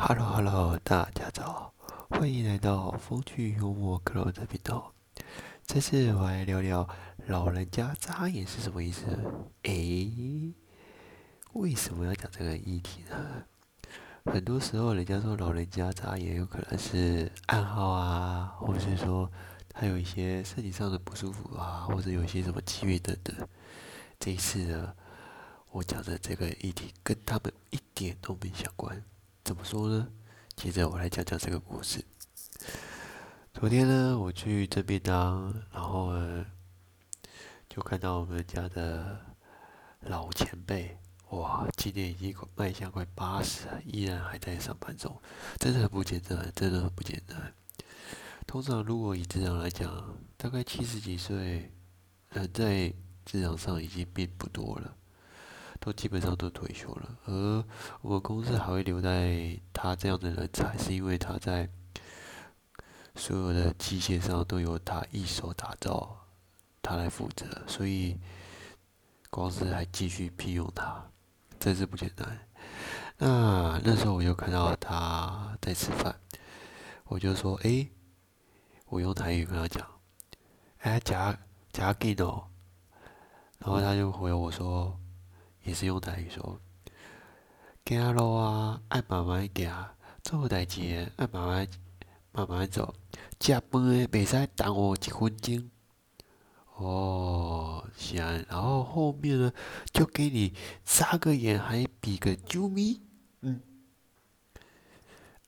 Hello Hello，大家早，欢迎来到风趣幽默 Cloud 频道。这次我来聊聊老人家眨眼是什么意思。诶，为什么要讲这个议题呢？很多时候，人家说老人家眨眼有可能是暗号啊，或者是说他有一些身体上的不舒服啊，或者有一些什么机缘等等。这一次呢，我讲的这个议题跟他们一点都没相关。怎么说呢？接着我来讲讲这个故事。昨天呢，我去这便当，然后呢，就看到我们家的老前辈，哇，今年已经快迈向快八十了，依然还在上班中，真的很不简单，真的很不简单。通常如果以职场来讲，大概七十几岁，人在职场上已经并不多了。都基本上都退休了，而我们公司还会留在他这样的人才，是因为他在所有的机械上都由他一手打造，他来负责，所以公司还继续聘用他，真是不简单。那那时候我就看到他在吃饭，我就说：“哎，我用台语跟他讲，哎，夹夹给哦。”然后他就回我说。也是用台语说，行路啊，爱慢慢行，做代志爱慢慢慢慢做，食饭诶袂使耽误一分钟。哦，是啊，然后后面呢，就给你眨个眼，还比个啾咪，嗯，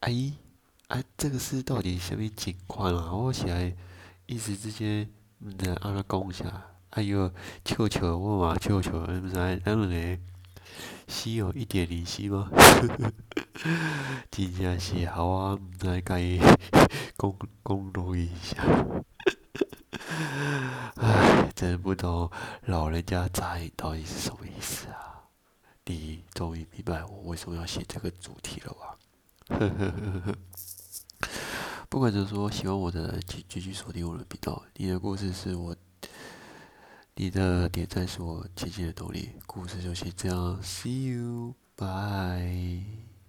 阿姨，啊，这个是到底什么情况啊？我起来一时之间，唔知安怎讲下。哎呦，笑笑，我嘛笑笑，毋知咱两个心有一点灵犀吗？真正是好啊，毋知甲伊 讲讲落一下。唉，真不懂老人家眨眼到底是什么意思啊？你终于明白我为什么要写这个主题了吧？不管怎么说，喜欢我的人请继续锁定我的频道。你的故事是我。你的点赞是我前进的动力。故事就先这样，See you，bye。